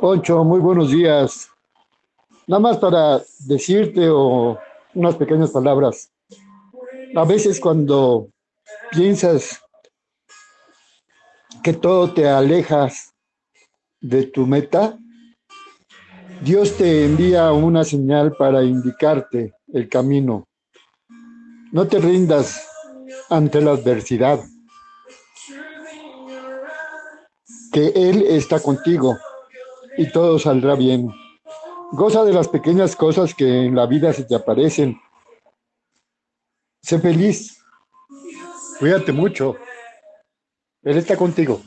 Ocho, muy buenos días. Nada más para decirte o unas pequeñas palabras. A veces cuando piensas que todo te alejas de tu meta, Dios te envía una señal para indicarte el camino. No te rindas ante la adversidad, que Él está contigo y todo saldrá bien. Goza de las pequeñas cosas que en la vida se te aparecen. Sé feliz. Cuídate mucho. Él está contigo.